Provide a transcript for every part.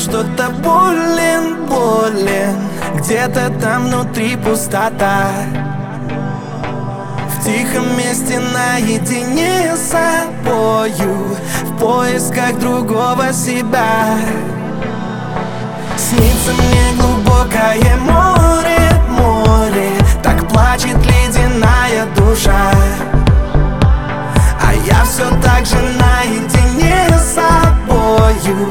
что-то болен, болен. Где-то там внутри пустота. В тихом месте наедине с собою В поисках другого себя. Снится мне глубокое море, море. Так плачет ледяная душа. А я все так же наедине с собою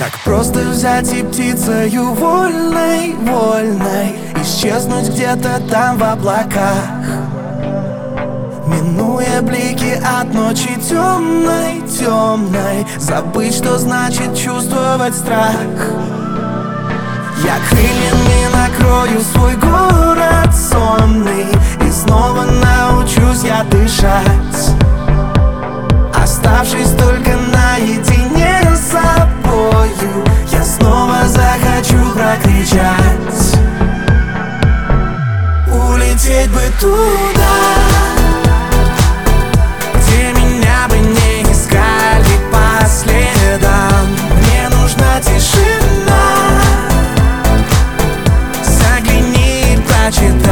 Так просто взять и птицею вольной, вольной Исчезнуть где-то там в облаках. Минуя блики от ночи темной, темной Забыть, что значит чувствовать страх. Я крыльями накрою свой город бы туда Где меня бы не искали по следам. Мне нужна тишина. Загляни и прочитай.